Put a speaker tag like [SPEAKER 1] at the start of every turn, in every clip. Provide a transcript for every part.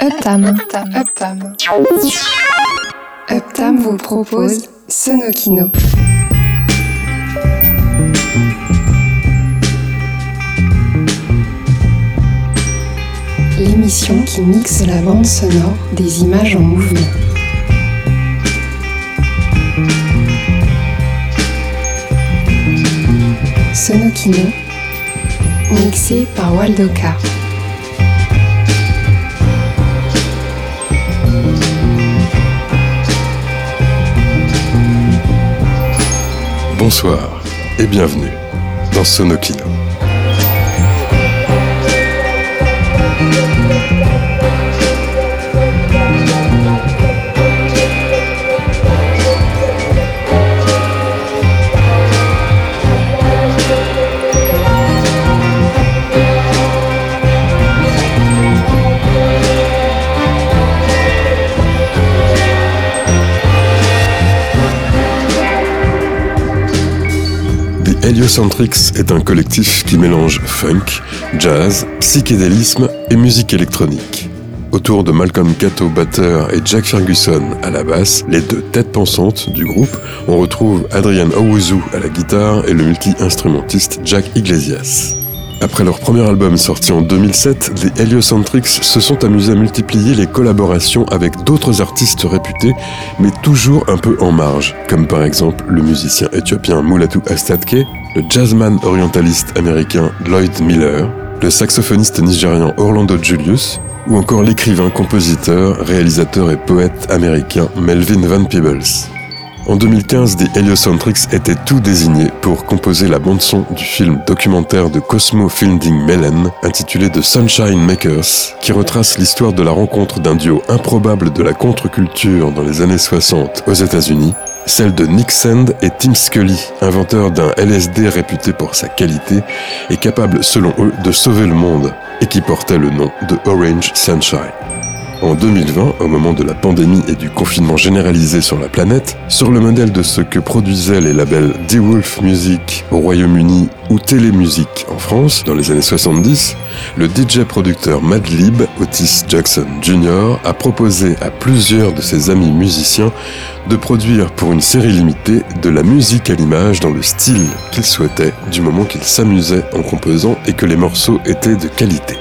[SPEAKER 1] Uptam. Uptam. Uptam. Uptam vous propose Sonokino. L'émission qui mixe la bande sonore des images en mouvement. Sonokino, mixé par Waldoka.
[SPEAKER 2] Bonsoir et bienvenue dans Sonokino. The Heliocentrics est un collectif qui mélange funk, jazz, psychédélisme et musique électronique. Autour de Malcolm Cato, batteur, et Jack Ferguson à la basse, les deux têtes pensantes du groupe, on retrouve Adrian Owuzu à la guitare et le multi-instrumentiste Jack Iglesias. Après leur premier album sorti en 2007, les Heliocentrics se sont amusés à multiplier les collaborations avec d'autres artistes réputés, mais toujours un peu en marge, comme par exemple le musicien éthiopien Mulatu Astatke, le jazzman orientaliste américain Lloyd Miller, le saxophoniste nigérian Orlando Julius, ou encore l'écrivain, compositeur, réalisateur et poète américain Melvin Van Peebles. En 2015, The Heliocentrics étaient tout désignés pour composer la bande-son du film documentaire de Cosmo Fielding Mellen intitulé The Sunshine Makers, qui retrace l'histoire de la rencontre d'un duo improbable de la contre-culture dans les années 60 aux États-Unis, celle de Nick Sand et Tim Scully, inventeurs d'un LSD réputé pour sa qualité et capable, selon eux, de sauver le monde, et qui portait le nom de Orange Sunshine. En 2020, au moment de la pandémie et du confinement généralisé sur la planète, sur le modèle de ce que produisaient les labels D-Wolf Music au Royaume-Uni ou Télémusique en France dans les années 70, le DJ-producteur Madlib Otis Jackson Jr. a proposé à plusieurs de ses amis musiciens de produire pour une série limitée de la musique à l'image dans le style qu'il souhaitait du moment qu'il s'amusait en composant et que les morceaux étaient de qualité.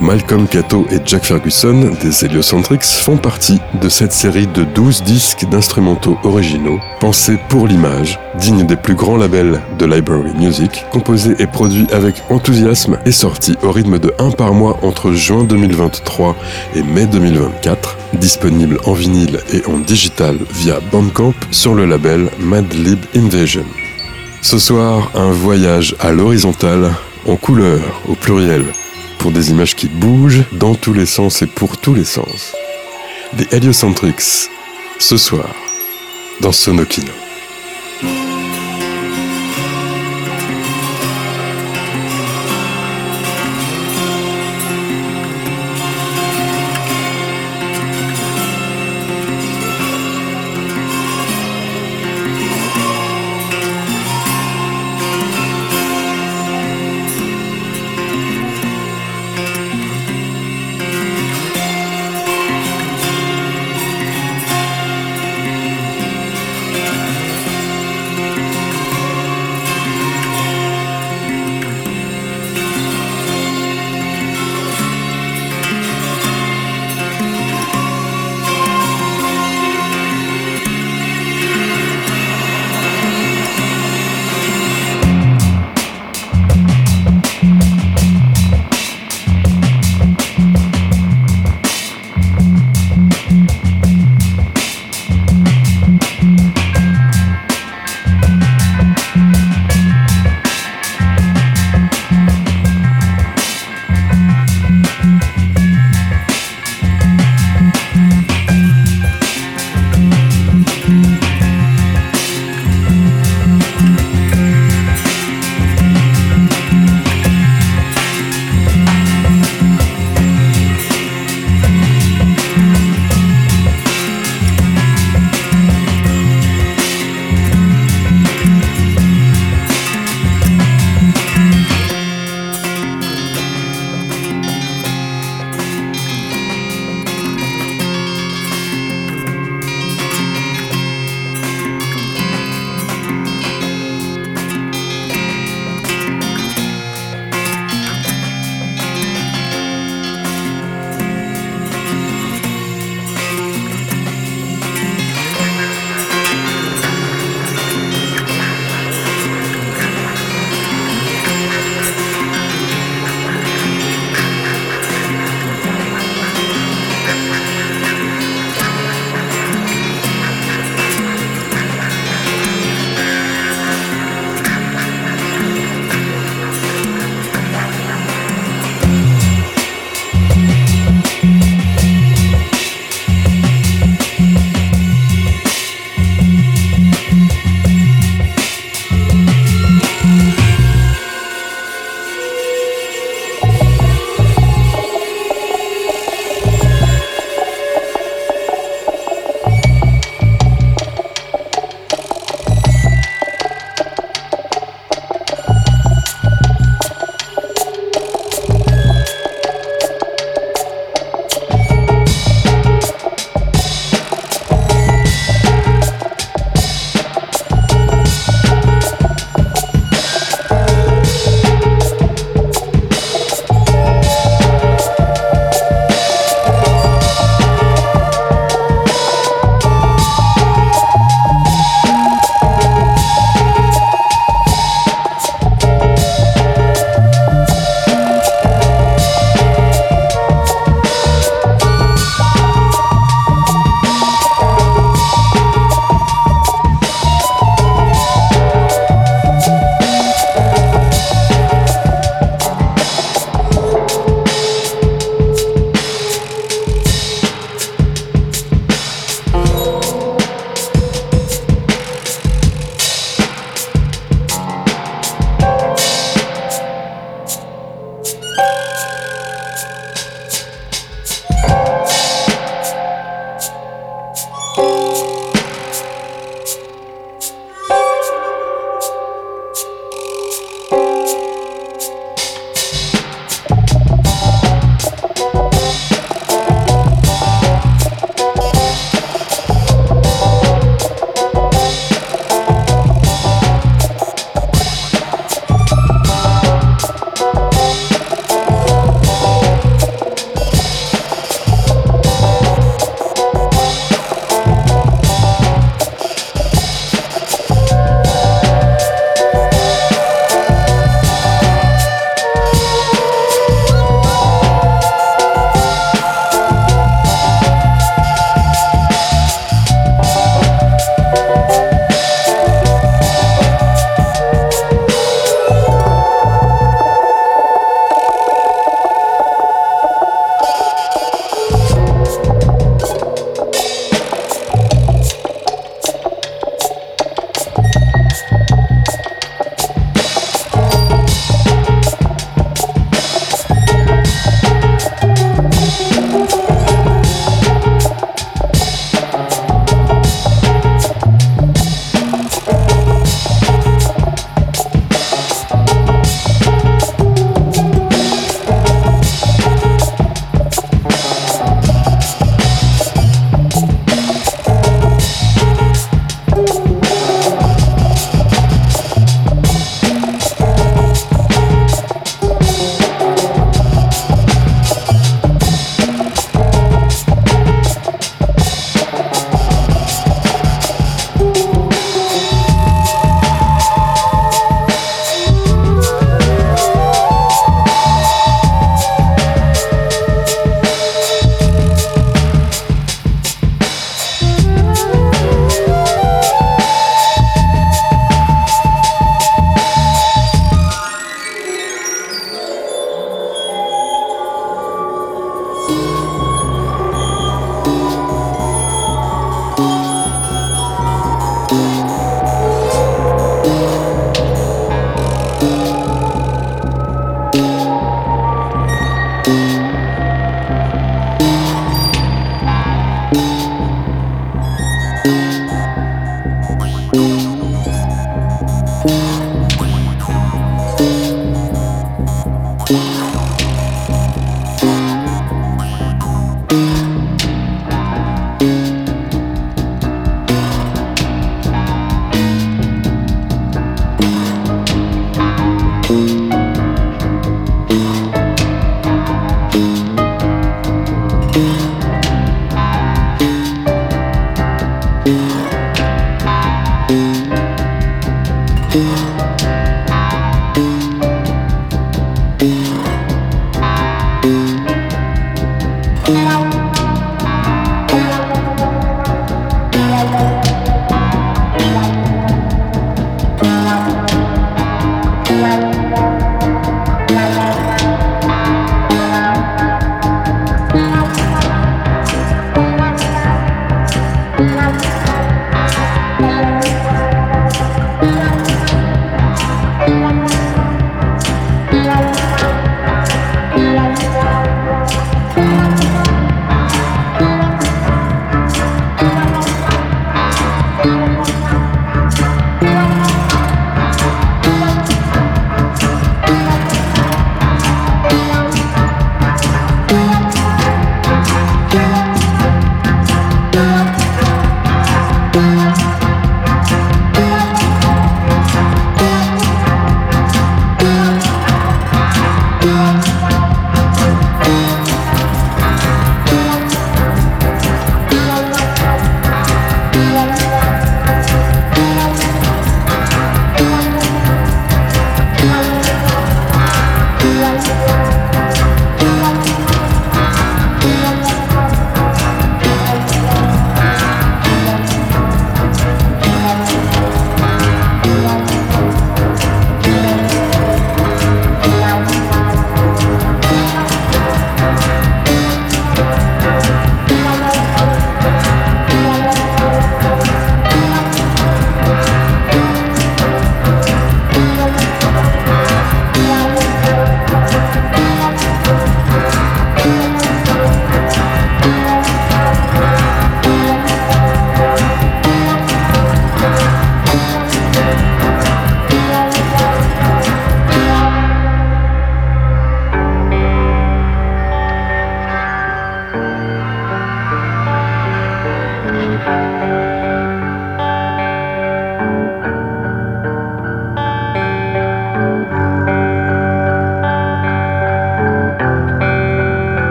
[SPEAKER 2] Malcolm Cato et Jack Ferguson des Heliocentrics font partie de cette série de 12 disques d'instrumentaux originaux, pensés pour l'image, dignes des plus grands labels de Library Music, composés et produits avec enthousiasme et sortis au rythme de 1 par mois entre juin 2023 et mai 2024, disponibles en vinyle et en digital via Bandcamp sur le label Madlib Invasion. Ce soir, un voyage à l'horizontale, en couleur au pluriel, pour des images qui bougent dans tous les sens et pour tous les sens. Des Heliocentrics, ce soir, dans Sonokino.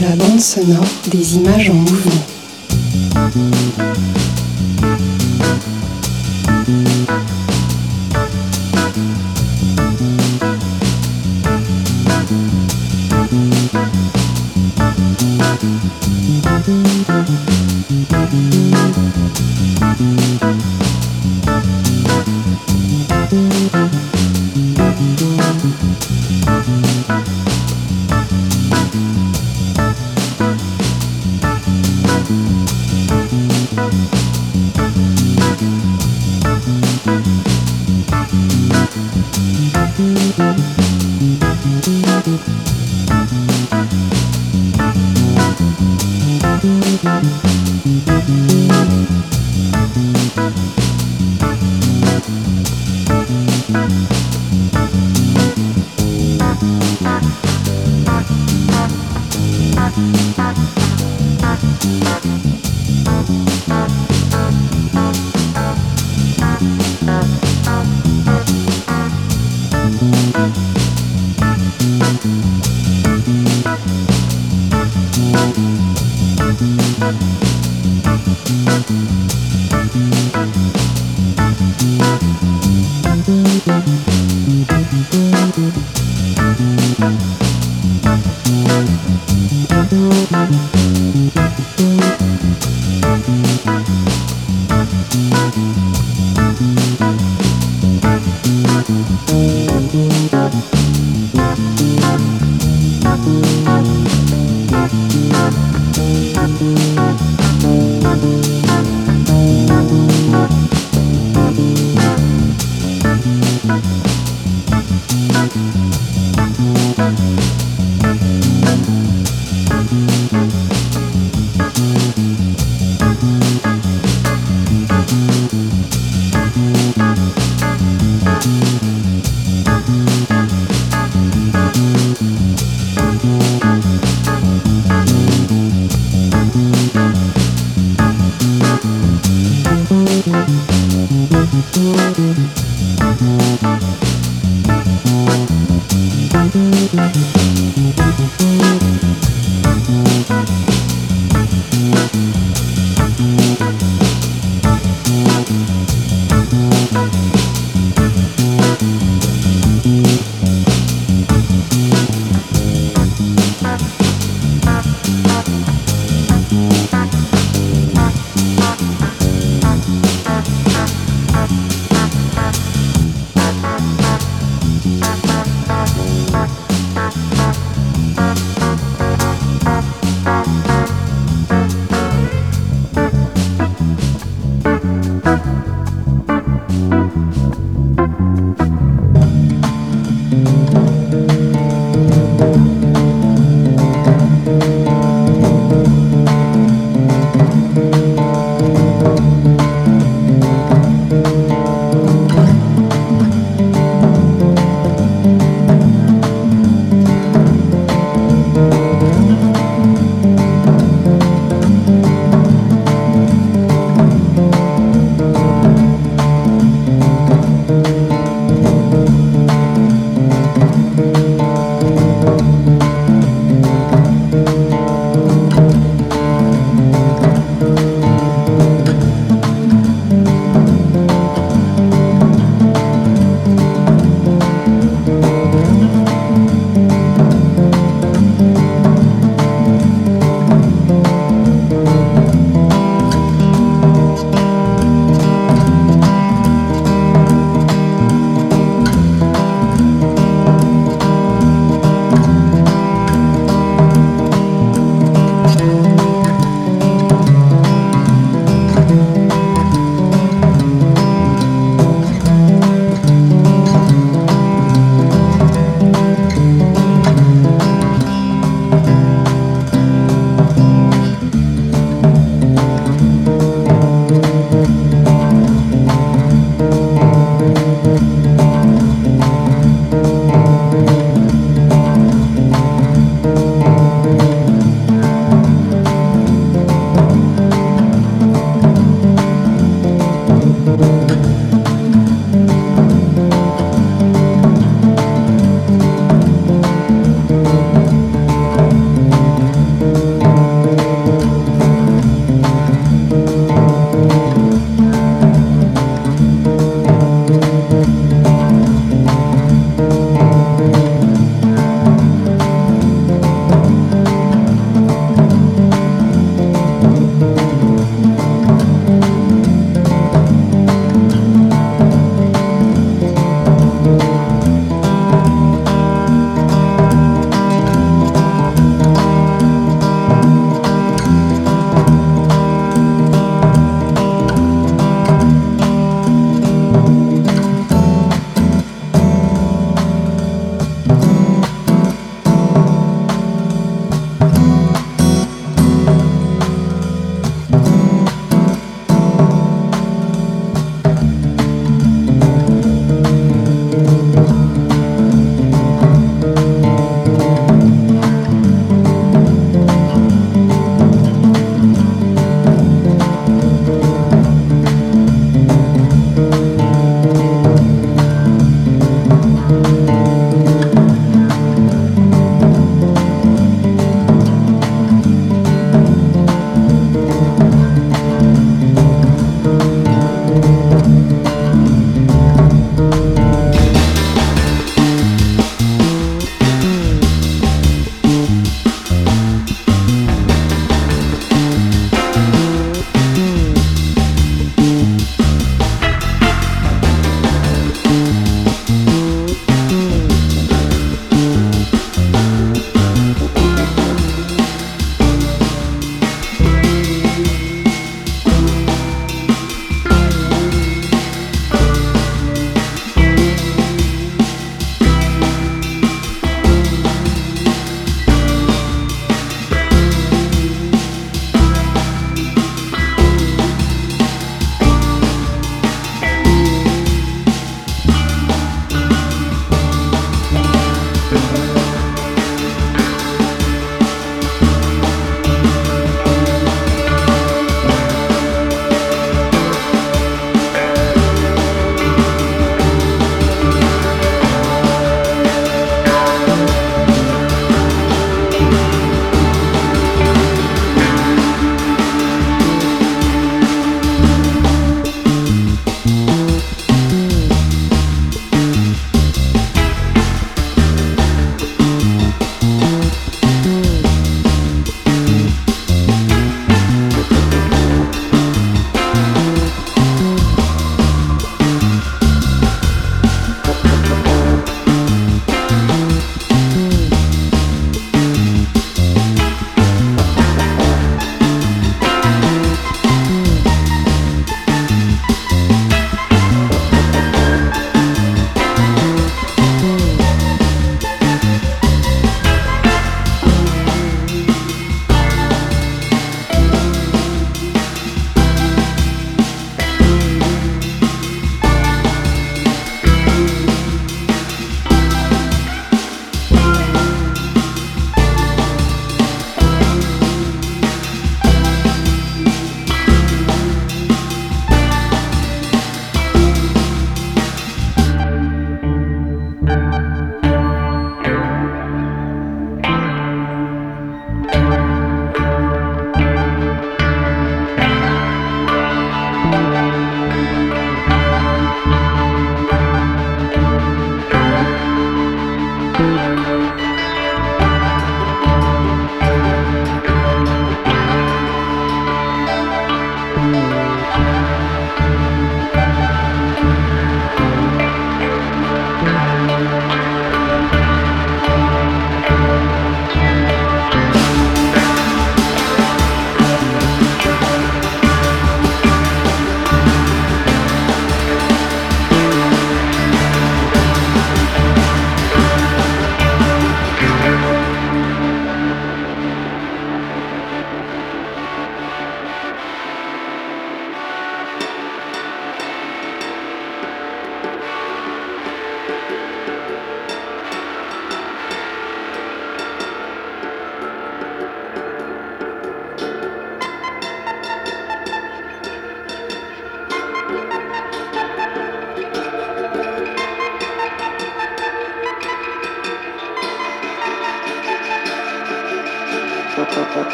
[SPEAKER 1] La bande sonore des images en mouvement.
[SPEAKER 3] Thank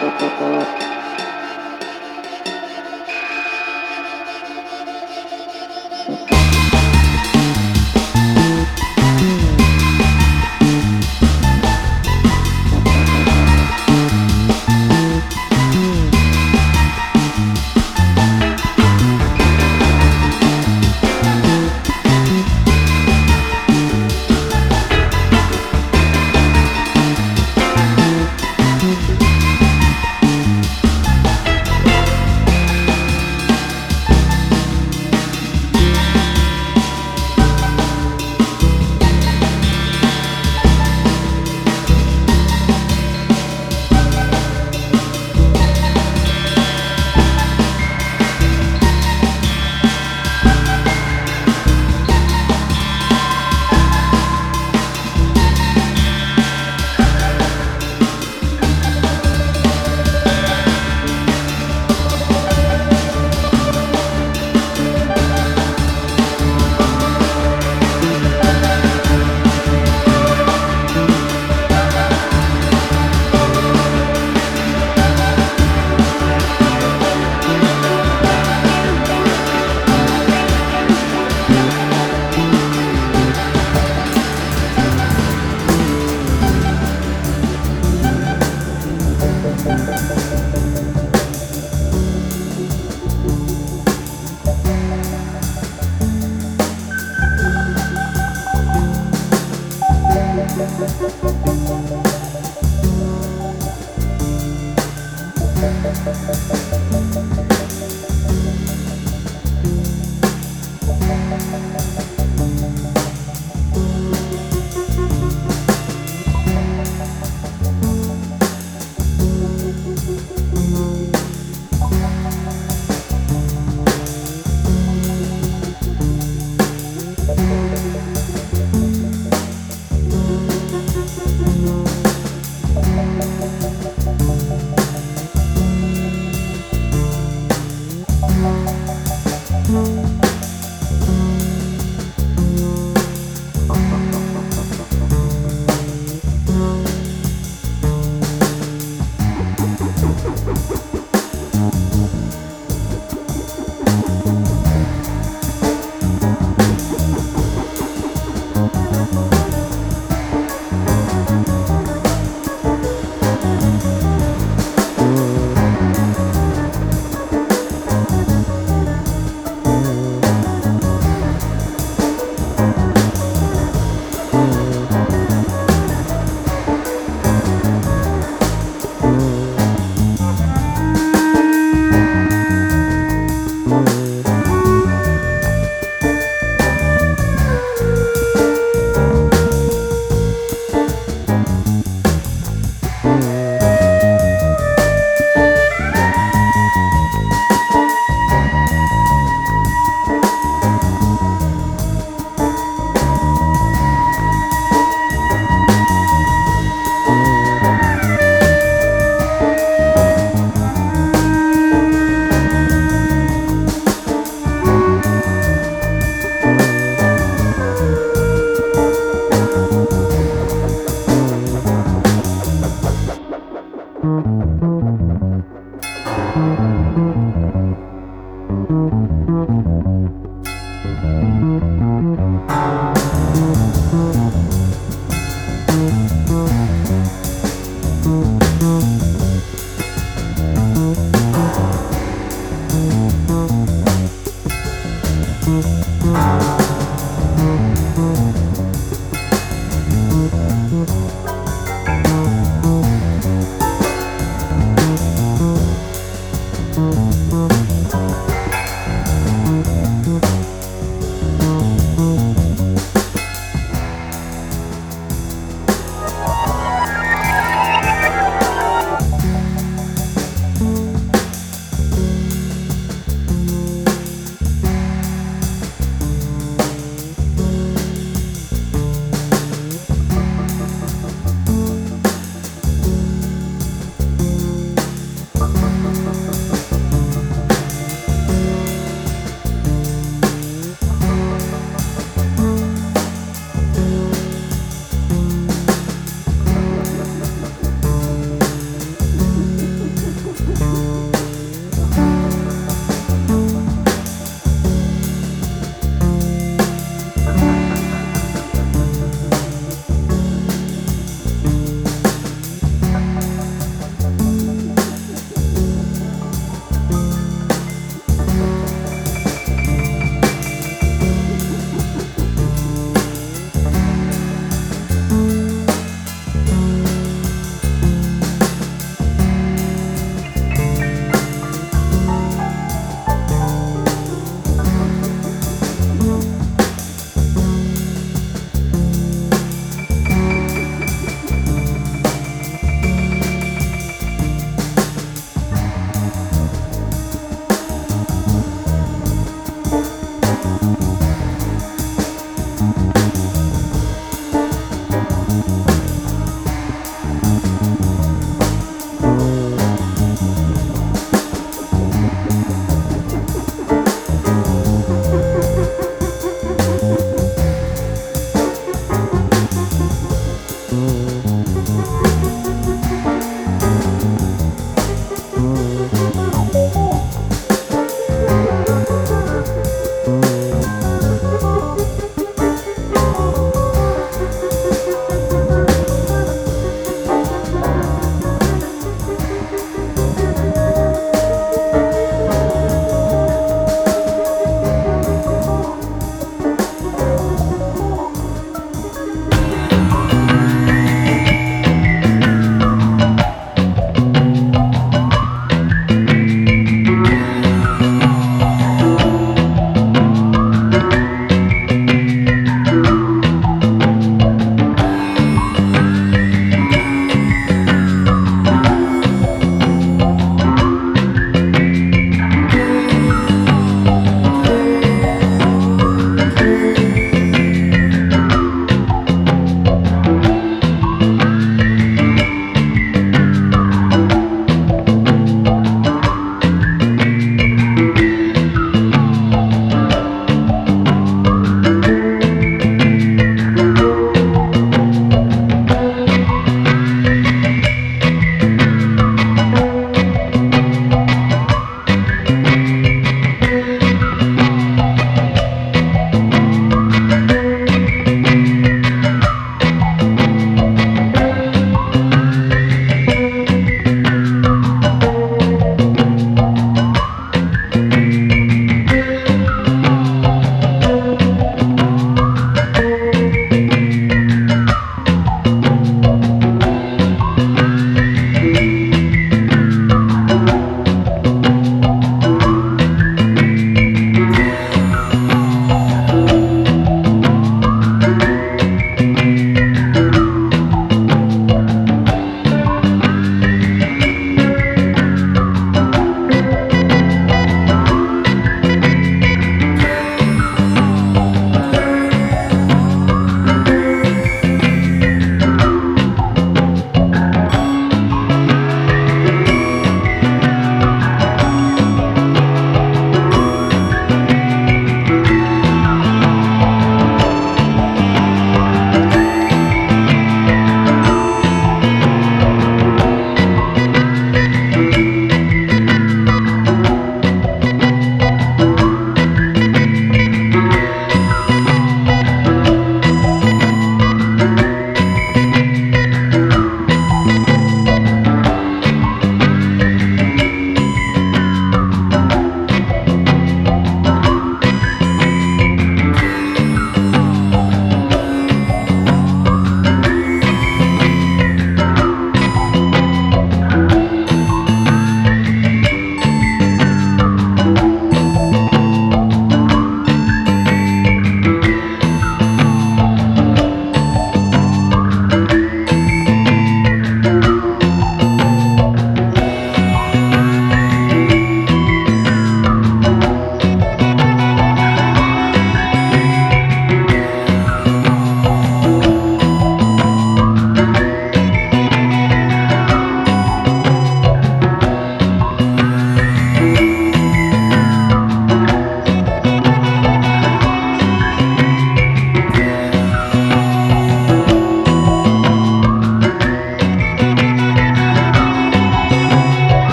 [SPEAKER 1] ハハハハ。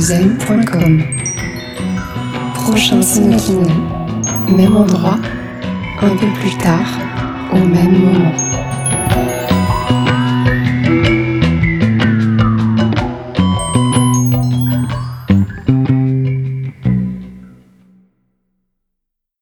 [SPEAKER 1] A 2 m.com. Prochain Sonokine. Même endroit, un peu plus tard, au même moment.